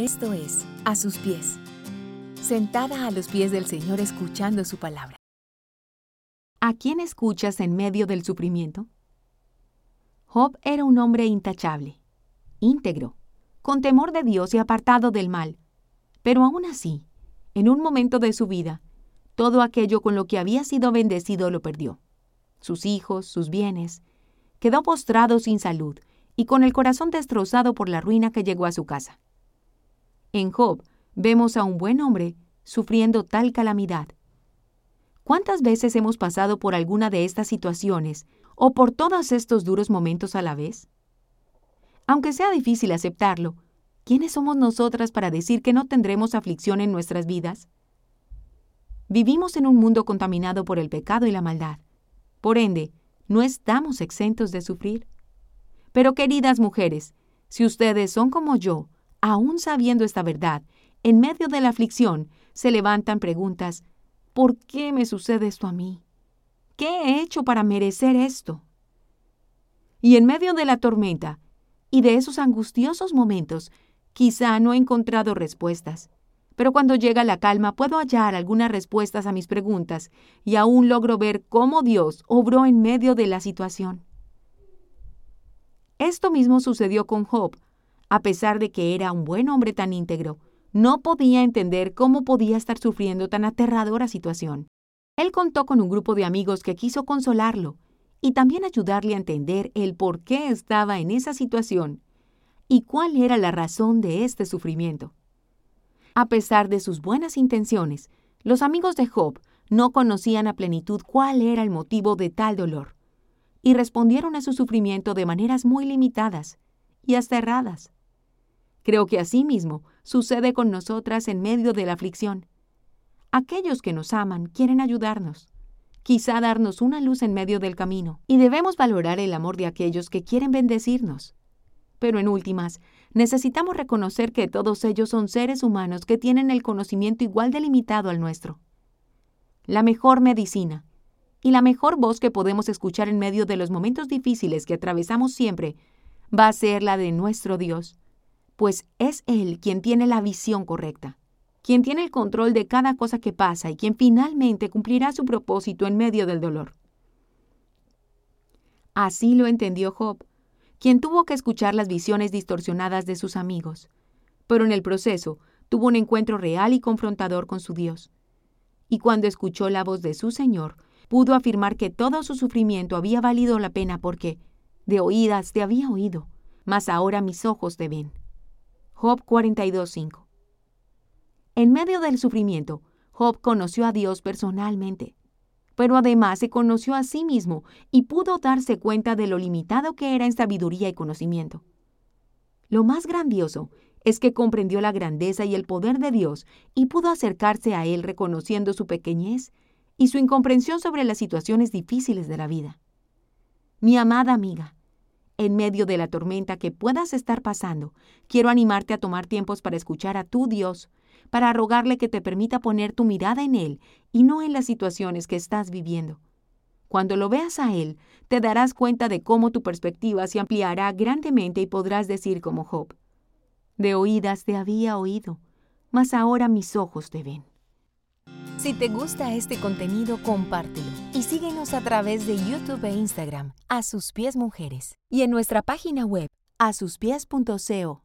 Esto es, a sus pies, sentada a los pies del Señor escuchando su palabra. ¿A quién escuchas en medio del sufrimiento? Job era un hombre intachable, íntegro, con temor de Dios y apartado del mal. Pero aún así, en un momento de su vida, todo aquello con lo que había sido bendecido lo perdió. Sus hijos, sus bienes. Quedó postrado sin salud y con el corazón destrozado por la ruina que llegó a su casa. En Job vemos a un buen hombre sufriendo tal calamidad. ¿Cuántas veces hemos pasado por alguna de estas situaciones o por todos estos duros momentos a la vez? Aunque sea difícil aceptarlo, ¿quiénes somos nosotras para decir que no tendremos aflicción en nuestras vidas? Vivimos en un mundo contaminado por el pecado y la maldad. Por ende, no estamos exentos de sufrir. Pero queridas mujeres, si ustedes son como yo, aún sabiendo esta verdad, en medio de la aflicción se levantan preguntas, ¿por qué me sucede esto a mí? ¿Qué he hecho para merecer esto? Y en medio de la tormenta y de esos angustiosos momentos, quizá no he encontrado respuestas, pero cuando llega la calma puedo hallar algunas respuestas a mis preguntas y aún logro ver cómo Dios obró en medio de la situación. Esto mismo sucedió con Job a pesar de que era un buen hombre tan íntegro, no podía entender cómo podía estar sufriendo tan aterradora situación. Él contó con un grupo de amigos que quiso consolarlo y también ayudarle a entender el por qué estaba en esa situación y cuál era la razón de este sufrimiento. A pesar de sus buenas intenciones, los amigos de Job no conocían a plenitud cuál era el motivo de tal dolor, y respondieron a su sufrimiento de maneras muy limitadas y hasta erradas. Creo que mismo sucede con nosotras en medio de la aflicción. Aquellos que nos aman quieren ayudarnos, quizá darnos una luz en medio del camino, y debemos valorar el amor de aquellos que quieren bendecirnos. Pero en últimas, necesitamos reconocer que todos ellos son seres humanos que tienen el conocimiento igual delimitado al nuestro. La mejor medicina y la mejor voz que podemos escuchar en medio de los momentos difíciles que atravesamos siempre va a ser la de nuestro Dios pues es Él quien tiene la visión correcta, quien tiene el control de cada cosa que pasa y quien finalmente cumplirá su propósito en medio del dolor. Así lo entendió Job, quien tuvo que escuchar las visiones distorsionadas de sus amigos, pero en el proceso tuvo un encuentro real y confrontador con su Dios. Y cuando escuchó la voz de su Señor, pudo afirmar que todo su sufrimiento había valido la pena porque, de oídas te había oído, mas ahora mis ojos te ven. Job 42.5. En medio del sufrimiento, Job conoció a Dios personalmente, pero además se conoció a sí mismo y pudo darse cuenta de lo limitado que era en sabiduría y conocimiento. Lo más grandioso es que comprendió la grandeza y el poder de Dios y pudo acercarse a Él reconociendo su pequeñez y su incomprensión sobre las situaciones difíciles de la vida. Mi amada amiga, en medio de la tormenta que puedas estar pasando, quiero animarte a tomar tiempos para escuchar a tu Dios, para rogarle que te permita poner tu mirada en Él y no en las situaciones que estás viviendo. Cuando lo veas a Él, te darás cuenta de cómo tu perspectiva se ampliará grandemente y podrás decir como Job, de oídas te había oído, mas ahora mis ojos te ven. Si te gusta este contenido, compártelo y síguenos a través de YouTube e Instagram, a sus pies mujeres, y en nuestra página web, a asuspies.co.